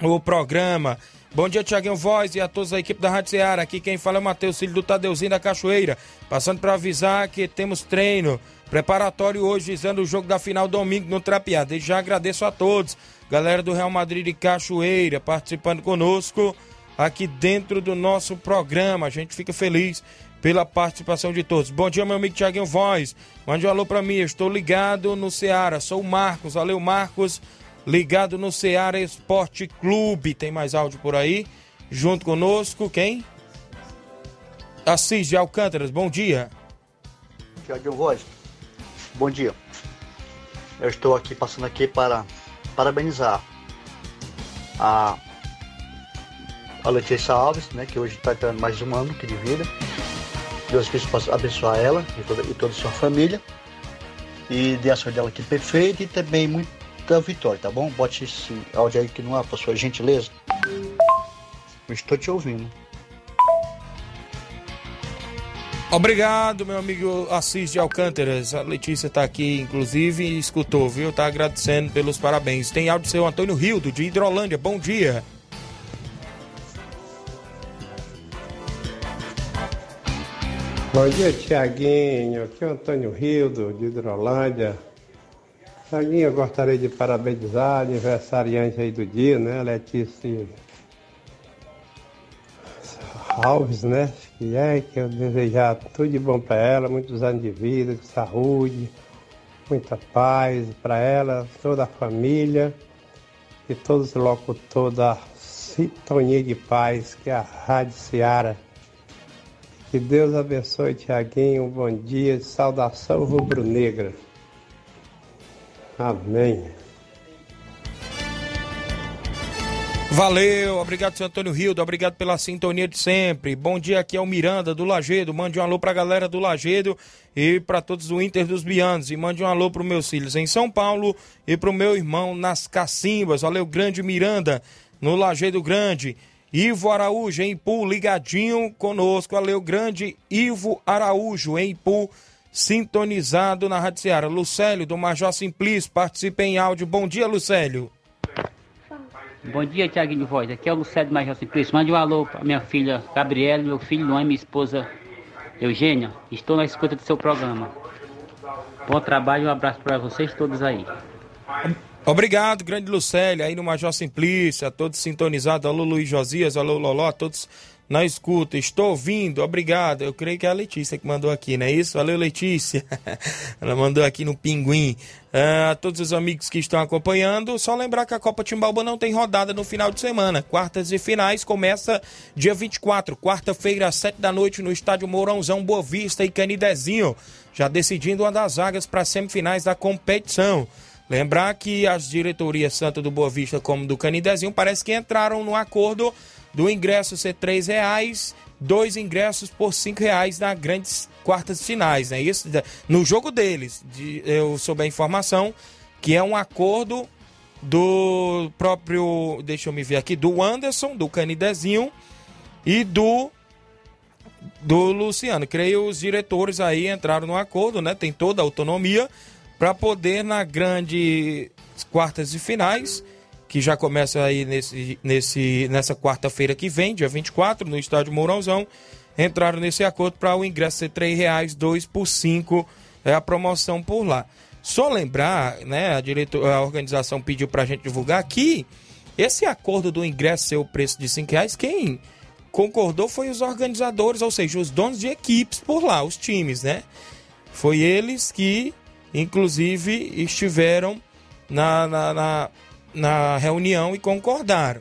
o programa. Bom dia, Tiaguinho Voz e a todos da equipe da Rádio Ceará. Aqui quem fala é o Matheus Filho do Tadeuzinho da Cachoeira. Passando para avisar que temos treino preparatório hoje, visando o jogo da final domingo no Trapiá. Desde já agradeço a todos. Galera do Real Madrid de Cachoeira participando conosco aqui dentro do nosso programa. A gente fica feliz pela participação de todos. Bom dia, meu amigo Tiaguinho Voz. Mande um alô para mim. Estou ligado no Ceará. Sou o Marcos. Valeu, Marcos. Ligado no Ceará Esporte Clube. Tem mais áudio por aí? Junto conosco, quem? Assis de Alcântaras. Bom dia. Tiaguinho Voz. Bom dia. Eu estou aqui passando aqui para parabenizar a a Letícia Alves, né, que hoje está tendo mais um ano de vida. Deus que possa abençoar ela e toda, e toda a sua família. E dê a sorte dela aqui perfeita e também muita vitória, tá bom? Bote esse áudio aí que não há, por sua gentileza. Estou te ouvindo. Obrigado, meu amigo Assis de Alcântaras. A Letícia está aqui, inclusive, e escutou, viu? Tá agradecendo pelos parabéns. Tem áudio seu Antônio Rildo, de Hidrolândia. Bom dia. Bom dia, Tiaguinho. Aqui é o Antônio Rildo, de Hidrolândia. Tiaguinho, eu gostaria de parabenizar a aniversariante aí do dia, né? Letícia Alves, né? Que é, que eu desejar tudo de bom para ela, muitos anos de vida, de saúde, muita paz para ela, toda a família e todos os locutores da Sintonia de Paz, que é a Rádio Seara. Que Deus abençoe, Tiaguinho. Um bom dia. Saudação rubro-negra. Amém. Valeu, obrigado, seu Antônio Rildo, obrigado pela sintonia de sempre. Bom dia, aqui é o Miranda do Lagedo. Mande um alô pra galera do Lagedo e para todos do Inter dos Bianos. E mande um alô pros meus filhos em São Paulo e pro meu irmão nas Cacimbas. Valeu, grande Miranda, no Lagedo Grande. Ivo Araújo, em Ipu, ligadinho conosco. Valeu, grande Ivo Araújo, em Ipu, sintonizado na Rádio Ceará. Lucélio, do Major Simplício, participa em áudio. Bom dia, Lucélio. Bom dia, Tiaguinho de Voz. Aqui é o Lucélio Major Simplício. Mande um alô para minha filha Gabriela, meu filho Luan e minha esposa Eugênia. Estou na escuta do seu programa. Bom trabalho um abraço para vocês todos aí. Obrigado, grande Lucélia, aí no Major Simplício, a todos sintonizados, alô Luiz Josias, alô Loló, a todos na escuta. Estou ouvindo, obrigado. Eu creio que é a Letícia que mandou aqui, não é isso? Valeu, Letícia. Ela mandou aqui no Pinguim. A uh, todos os amigos que estão acompanhando, só lembrar que a Copa Timbalba não tem rodada no final de semana. Quartas e finais começa dia 24, quarta-feira, às 7 da noite, no estádio Mourãozão, Boa Vista e Canidezinho. Já decidindo uma das vagas para as semifinais da competição. Lembrar que as diretorias tanto do Boa Vista como do Canidezinho parece que entraram no acordo do ingresso ser R$ reais, dois ingressos por R$ reais na grandes quartas finais, né? Isso no jogo deles. De, eu soube a informação que é um acordo do próprio, deixa eu me ver aqui, do Anderson, do Canidezinho e do do Luciano. Creio os diretores aí entraram no acordo, né? Tem toda a autonomia para poder na grande quartas e finais que já começa aí nesse, nesse, nessa quarta-feira que vem, dia 24, no estádio Mourãozão, entraram nesse acordo para o ingresso ser R$ reais, dois por cinco é a promoção por lá. Só lembrar, né, a, diretor, a organização pediu para a gente divulgar que esse acordo do ingresso ser o preço de cinco reais, quem concordou foi os organizadores, ou seja, os donos de equipes por lá, os times, né? Foi eles que, inclusive, estiveram na, na, na na reunião e concordaram.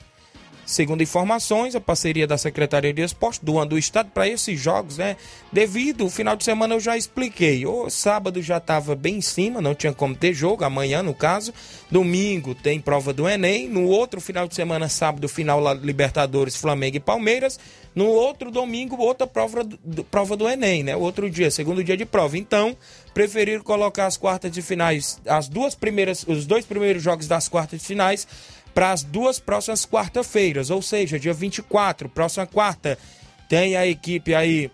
Segundo informações, a parceria da Secretaria de Esporte do ano do Estado para esses jogos, né? Devido, o final de semana eu já expliquei. O sábado já estava bem em cima, não tinha como ter jogo, amanhã no caso. Domingo tem prova do Enem. No outro final de semana, sábado, final lá Libertadores, Flamengo e Palmeiras. No outro domingo, outra prova do, prova do Enem, né? O outro dia, segundo dia de prova. Então, preferiram colocar as quartas de finais, as duas primeiras, os dois primeiros jogos das quartas de finais para as duas próximas quarta-feiras, ou seja, dia 24, próxima quarta, tem a equipe aí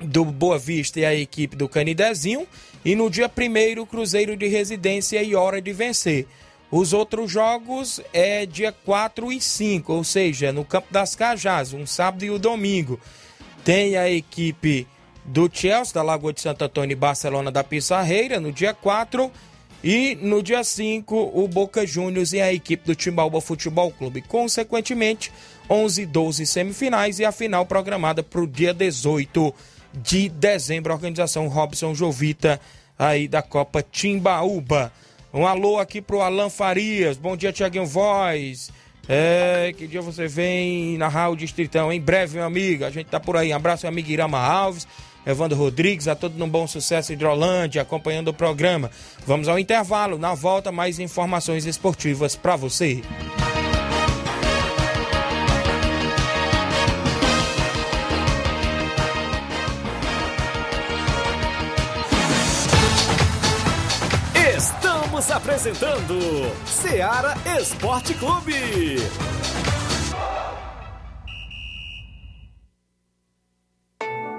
do Boa Vista e a equipe do Canidezinho, e no dia 1 Cruzeiro de Residência e Hora de Vencer. Os outros jogos é dia 4 e 5, ou seja, no Campo das Cajás, um sábado e o um domingo. Tem a equipe do Chelsea, da Lagoa de Santo Antônio e Barcelona da Pissarreira, no dia 4 e no dia 5, o Boca Juniors e a equipe do Timbalba Futebol Clube. Consequentemente, 11 e 12 semifinais e a final programada para o dia 18 de dezembro. A organização Robson Jovita aí da Copa Timbaúba. Um alô aqui pro Alan Farias. Bom dia, Tiaguinho Voz. É, que dia você vem narrar o Distritão? Em breve, meu amigo. A gente tá por aí. Um abraço, meu amigo Irama Alves. Evandro Rodrigues, a todo no Bom Sucesso Hidrolândia, acompanhando o programa. Vamos ao intervalo, na volta mais informações esportivas para você. Estamos apresentando Seara Esporte Clube.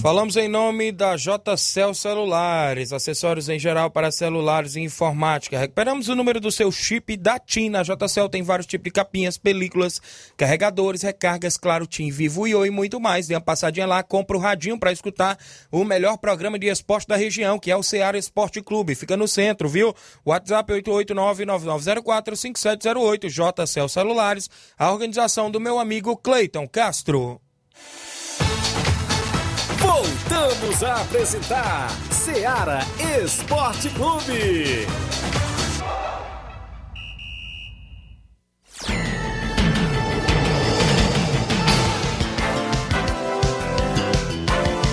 Falamos em nome da JCL Celulares, acessórios em geral para celulares e informática. Recuperamos o número do seu chip da TIM. Na JCL tem vários tipos de capinhas, películas, carregadores, recargas, claro, TIM, Vivo e Oi e muito mais. Dê uma passadinha lá, compra o radinho para escutar o melhor programa de esporte da região, que é o Ceará Esporte Clube. Fica no centro, viu? WhatsApp 889-9904-5708. JCL Celulares, a organização do meu amigo Cleiton Castro. Voltamos a apresentar Seara Esporte Clube.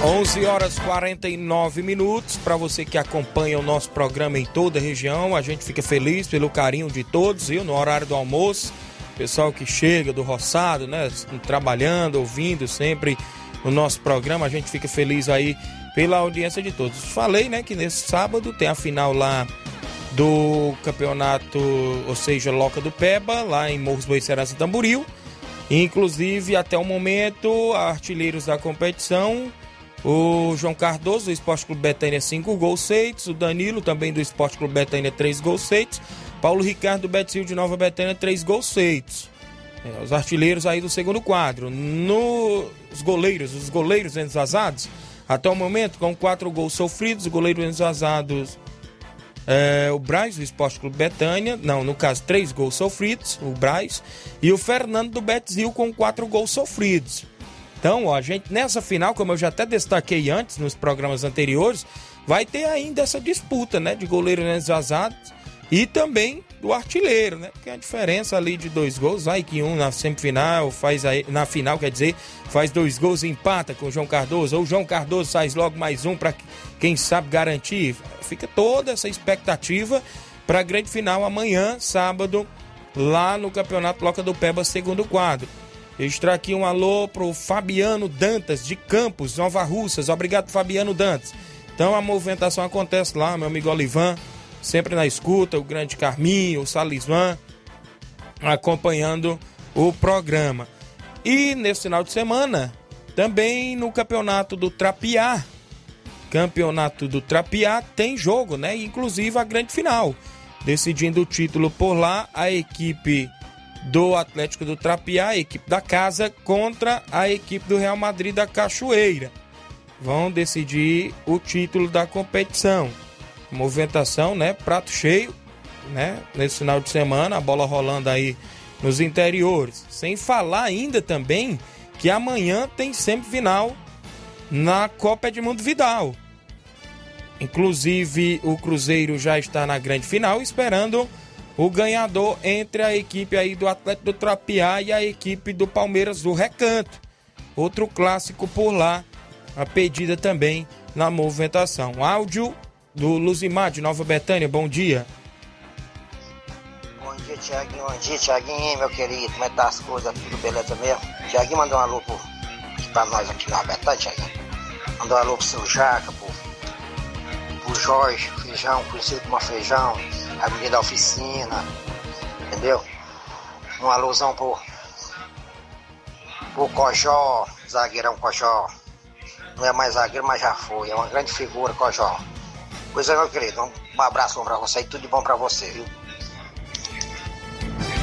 11 horas 49 minutos. Para você que acompanha o nosso programa em toda a região, a gente fica feliz pelo carinho de todos, viu? No horário do almoço, pessoal que chega do roçado, né? Trabalhando, ouvindo sempre o nosso programa, a gente fica feliz aí pela audiência de todos. Falei, né, que nesse sábado tem a final lá do campeonato, ou seja, Loca do Peba, lá em Morros Boicerança Tamboril. Inclusive, até o momento, artilheiros da competição, o João Cardoso, do Esporte Clube Betânia, 5 gols feitos. O Danilo, também do Esporte Clube Betânia, 3 gols feitos. Paulo Ricardo, do Betil de Nova Betânia, 3 gols feitos. É, os artilheiros aí do segundo quadro. Nos goleiros, os goleiros envasados, até o momento, com 4 gols sofridos, o goleiro envasados é, o Braz, do Esporte Clube Betânia, não, no caso, três gols sofridos, o Braz, e o Fernando do Betzil com quatro gols sofridos. Então, ó, a gente nessa final, como eu já até destaquei antes nos programas anteriores, vai ter ainda essa disputa, né, de goleiros vazados e também do artilheiro, né? Porque a diferença ali de dois gols, vai que um na semifinal faz aí, na final, quer dizer, faz dois gols e empata com o João Cardoso, ou o João Cardoso faz logo mais um para quem sabe garantir. Fica toda essa expectativa para a grande final amanhã, sábado, lá no Campeonato Loca do Peba, segundo quadro. Registrar aqui um alô pro Fabiano Dantas, de Campos, Nova Russas. Obrigado, Fabiano Dantas. Então a movimentação acontece lá, meu amigo Olivan, sempre na escuta, o grande Carminho, o Salisman, acompanhando o programa. E nesse final de semana, também no campeonato do Trapiá, campeonato do Trapiá tem jogo, né? Inclusive a grande final. Decidindo o título por lá, a equipe do Atlético do Trapiá, a equipe da casa, contra a equipe do Real Madrid da Cachoeira. Vão decidir o título da competição. Movimentação, né? Prato cheio, né? Nesse final de semana, a bola rolando aí nos interiores. Sem falar ainda também que amanhã tem semifinal na Copa Edmundo Vidal. Inclusive, o Cruzeiro já está na grande final, esperando o ganhador entre a equipe aí do Atlético do Trapiá e a equipe do Palmeiras do Recanto. Outro clássico por lá, a pedida também na movimentação. Áudio do Luzimar de Nova Betânia, bom dia. Bom dia, Tiaguinho. Bom dia, Tiaguinho, meu querido. Como é que tá as coisas? Tudo beleza mesmo? Tiaguinho mandou um alô pro, pra nós aqui na Betânia, Tiaguinho. Mandou um alô pro seu Jaca, pro, pro Jorge, feijão, conhecido como feijão a menina da oficina, entendeu? Um alusão pro, pro Cojó, zagueirão Cojó. Não é mais zagueiro, mas já foi. É uma grande figura, Cojó. Pois é, meu querido. Um abraço pra você e tudo de bom pra você, viu?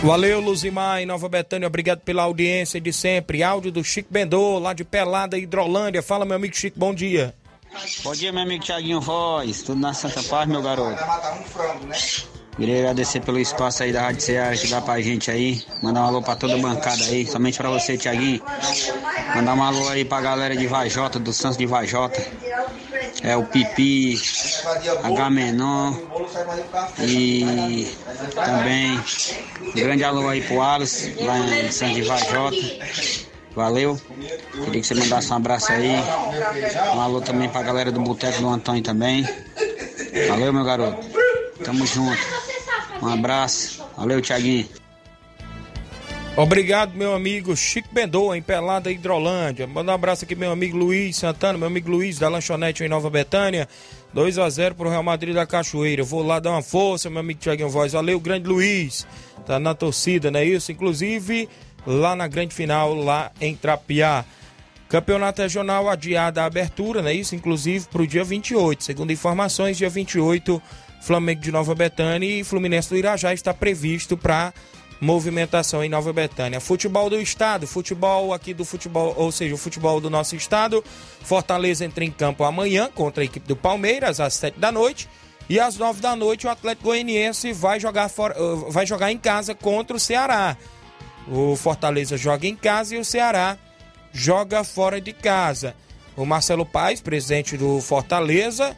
Valeu, Luzimar, em Nova Betânia, obrigado pela audiência de sempre. Áudio do Chico Bendô, lá de Pelada, Hidrolândia. Fala, meu amigo Chico, bom dia. Bom dia, meu amigo Tiaguinho Voz. Tudo na Santa Paz, meu garoto. Queria agradecer pelo espaço aí da Rádio Ceará que dá pra gente aí. Mandar um alô pra toda a bancada aí. Somente pra você, Tiaguinho. Mandar um alô aí pra galera de Vajota, do Santos de Vajota. É o Pipi, H Menor e também um grande alô aí pro Alice, lá em Santos de Vajota. Valeu. Queria que você mandasse um abraço aí. Um alô também pra galera do Boteco do Antônio também. Valeu, meu garoto. Tamo junto. Um abraço. Valeu, Tiaguinho. Obrigado, meu amigo Chico Bendô, em Pelada Hidrolândia. Manda um abraço aqui, meu amigo Luiz Santana, meu amigo Luiz da Lanchonete em Nova Betânia. 2 a 0 pro Real Madrid da Cachoeira. Vou lá dar uma força, meu amigo Tiaguinho Voz. Valeu, grande Luiz. Tá na torcida, não é isso? Inclusive, lá na grande final, lá em Trapiá. Campeonato Regional adiado a abertura, né? Isso, inclusive, para o dia 28. Segundo informações, dia 28, Flamengo de Nova Betânia e Fluminense do Irajá está previsto para movimentação em Nova Betânia. Futebol do estado, futebol aqui do futebol, ou seja, o futebol do nosso estado. Fortaleza entra em campo amanhã contra a equipe do Palmeiras às 7 da noite. E às 9 da noite o Atlético Goianiense vai jogar, uh, vai jogar em casa contra o Ceará. O Fortaleza joga em casa e o Ceará joga fora de casa. O Marcelo Paes, presidente do Fortaleza,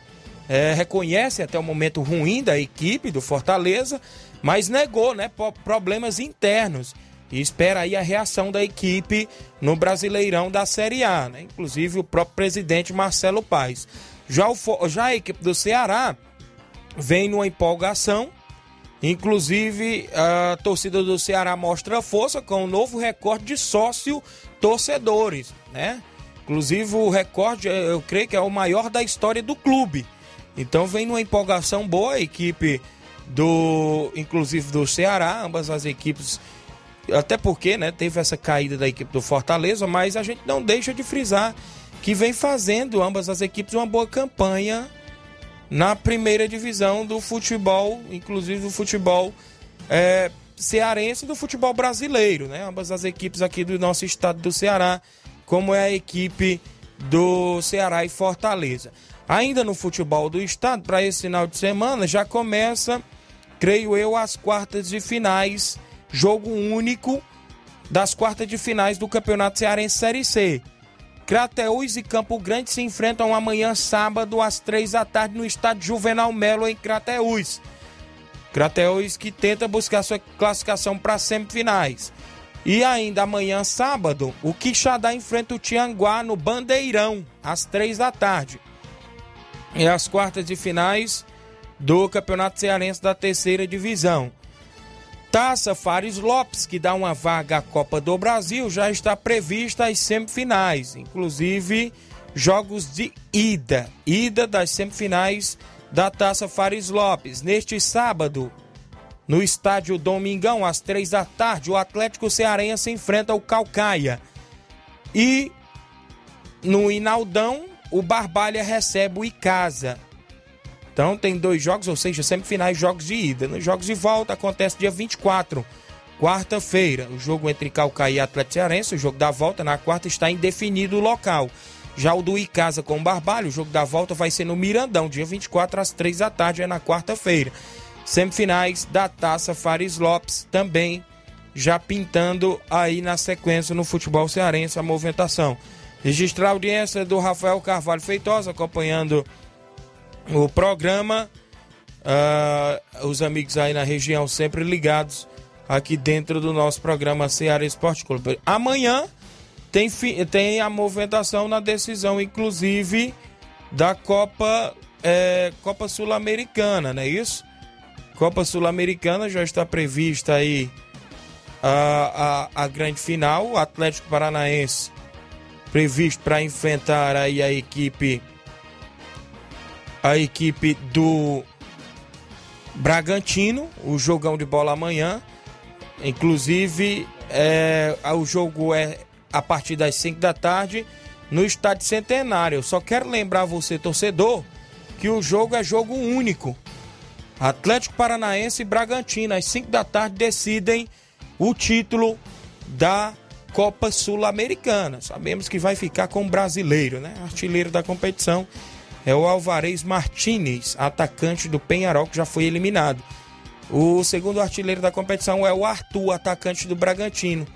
é, reconhece até o momento ruim da equipe do Fortaleza, mas negou né, problemas internos e espera aí a reação da equipe no Brasileirão da Série A, né? inclusive o próprio presidente Marcelo Paes. Já, o, já a equipe do Ceará vem numa empolgação, inclusive a torcida do Ceará mostra força com um novo recorde de sócio torcedores, né? Inclusive o recorde, eu creio que é o maior da história do clube. Então vem numa empolgação boa a equipe do, inclusive do Ceará, ambas as equipes, até porque, né, teve essa caída da equipe do Fortaleza, mas a gente não deixa de frisar que vem fazendo ambas as equipes uma boa campanha na primeira divisão do futebol, inclusive do futebol é, cearense e do futebol brasileiro, né? Ambas as equipes aqui do nosso estado do Ceará, como é a equipe do Ceará e Fortaleza. Ainda no futebol do estado, para esse final de semana, já começa creio eu, as quartas de finais, jogo único das quartas de finais do Campeonato Cearense Série C. Crateús e Campo Grande se enfrentam amanhã, sábado, às três da tarde, no estádio Juvenal Melo, em Crateús. Crateús que tenta buscar sua classificação para semifinais. E ainda amanhã, sábado, o Quixadá enfrenta o Tianguá no Bandeirão, às três da tarde. E as quartas de finais do Campeonato Cearense da Terceira Divisão. Taça Fares Lopes, que dá uma vaga à Copa do Brasil, já está prevista as semifinais, inclusive jogos de ida, ida das semifinais da Taça Fares Lopes. Neste sábado, no estádio Domingão, às três da tarde, o Atlético Cearense enfrenta o Calcaia. E no Inaldão, o Barbalha recebe o Icasa. Então tem dois jogos, ou seja, semifinais jogos de ida. Nos jogos de volta acontece dia 24, quarta-feira. O jogo entre Calcaia e Atlético Cearense, o jogo da volta na quarta está indefinido o local. Já o do Icasa com o Barbalho, o jogo da volta vai ser no Mirandão, dia 24 às 3 da tarde, é na quarta-feira. Semifinais da Taça Fares Lopes também já pintando aí na sequência no futebol cearense a movimentação. Registrar a audiência do Rafael Carvalho Feitosa acompanhando o programa. Uh, os amigos aí na região sempre ligados aqui dentro do nosso programa Ceará Esporte Clube. Amanhã tem, tem a movimentação na decisão, inclusive, da Copa, é, Copa Sul-Americana, não é isso? Copa Sul-Americana já está prevista aí a, a, a grande final. O Atlético Paranaense previsto para enfrentar aí a equipe a equipe do Bragantino, o jogão de bola amanhã. Inclusive, é, o jogo é a partir das 5 da tarde no Estádio Centenário. Só quero lembrar você, torcedor, que o jogo é jogo único. Atlético Paranaense e Bragantino, às 5 da tarde, decidem o título da Copa Sul-Americana. Sabemos que vai ficar com o brasileiro, né? Artilheiro da competição é o Alvarez Martinez, atacante do Penharol, que já foi eliminado. O segundo artilheiro da competição é o Arthur, atacante do Bragantino.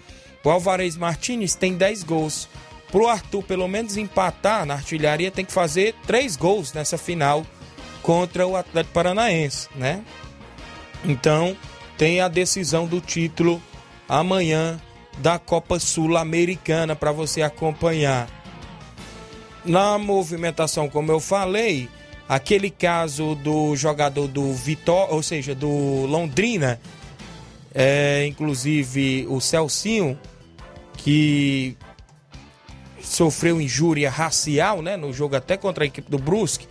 O Alvarez Martinez tem 10 gols. Para o Arthur, pelo menos empatar na artilharia, tem que fazer 3 gols nessa final contra o Atlético Paranaense, né? Então, tem a decisão do título amanhã da Copa Sul-Americana para você acompanhar. Na movimentação, como eu falei, aquele caso do jogador do Vitória, ou seja, do Londrina, é, inclusive o Celcinho, que sofreu injúria racial, né, no jogo até contra a equipe do Brusque,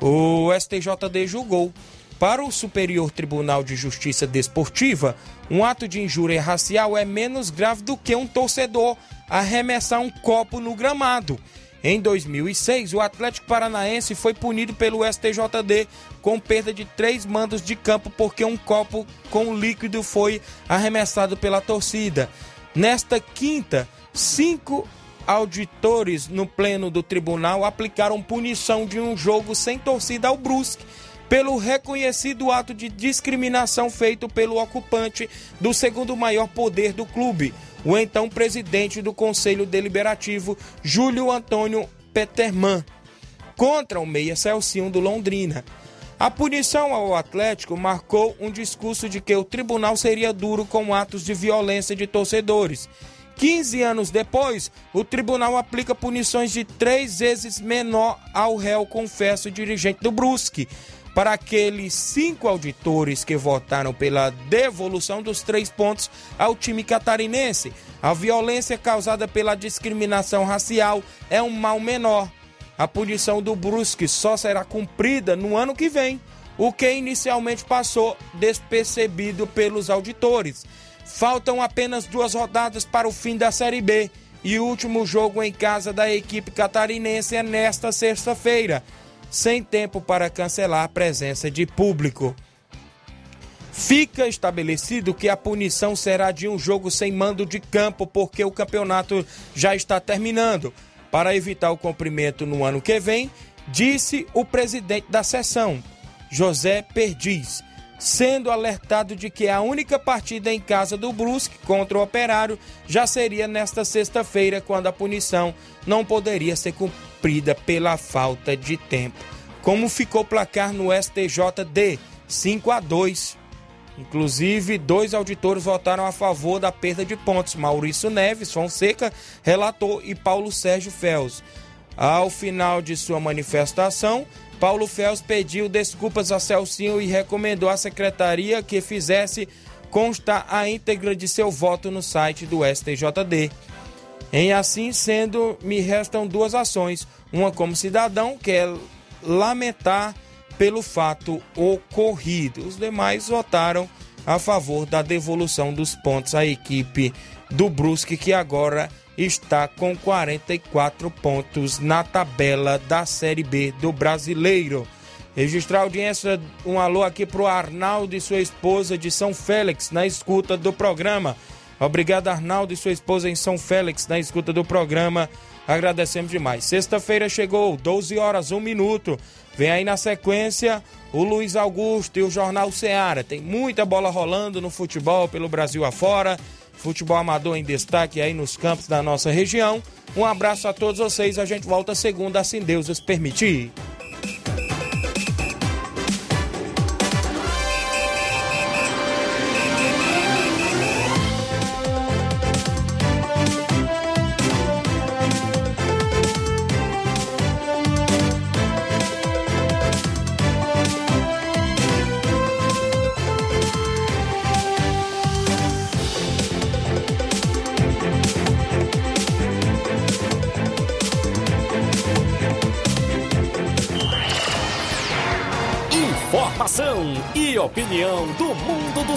o STJD julgou Para o Superior Tribunal de Justiça Desportiva, um ato de injúria racial é menos grave do que um torcedor arremessar um copo no gramado. Em 2006, o Atlético Paranaense foi punido pelo STJD com perda de três mandos de campo porque um copo com líquido foi arremessado pela torcida. Nesta quinta, cinco auditores no pleno do tribunal aplicaram punição de um jogo sem torcida ao Brusque pelo reconhecido ato de discriminação feito pelo ocupante do segundo maior poder do clube, o então presidente do Conselho Deliberativo, Júlio Antônio Peterman, contra o meia Celcinho do Londrina. A punição ao Atlético marcou um discurso de que o tribunal seria duro com atos de violência de torcedores. 15 anos depois, o tribunal aplica punições de três vezes menor ao réu confesso dirigente do Brusque, para aqueles cinco auditores que votaram pela devolução dos três pontos ao time catarinense. A violência causada pela discriminação racial é um mal menor. A punição do Brusque só será cumprida no ano que vem, o que inicialmente passou despercebido pelos auditores. Faltam apenas duas rodadas para o fim da Série B e o último jogo em casa da equipe catarinense é nesta sexta-feira sem tempo para cancelar a presença de público. Fica estabelecido que a punição será de um jogo sem mando de campo, porque o campeonato já está terminando. Para evitar o cumprimento no ano que vem, disse o presidente da sessão, José Perdiz, sendo alertado de que a única partida em casa do Brusque contra o Operário já seria nesta sexta-feira, quando a punição não poderia ser cumprida pela falta de tempo. Como ficou o placar no STJD? 5 a 2. Inclusive, dois auditores votaram a favor da perda de pontos. Maurício Neves Fonseca, relator, e Paulo Sérgio Fels. Ao final de sua manifestação, Paulo Fels pediu desculpas a Celcinho e recomendou à secretaria que fizesse constar a íntegra de seu voto no site do STJD. Em assim sendo, me restam duas ações: uma como cidadão, que é lamentar pelo fato ocorrido. Os demais votaram a favor da devolução dos pontos à equipe do Brusque, que agora está com 44 pontos na tabela da Série B do Brasileiro. Registrar a audiência, um alô aqui para o Arnaldo e sua esposa de São Félix, na escuta do programa. Obrigado, Arnaldo e sua esposa em São Félix, na escuta do programa. Agradecemos demais. Sexta-feira chegou, 12 horas, 1 minuto. Vem aí na sequência o Luiz Augusto e o Jornal Ceará. Tem muita bola rolando no futebol pelo Brasil afora. Futebol amador em destaque aí nos campos da nossa região. Um abraço a todos vocês. A gente volta segunda, assim Deus os permitir.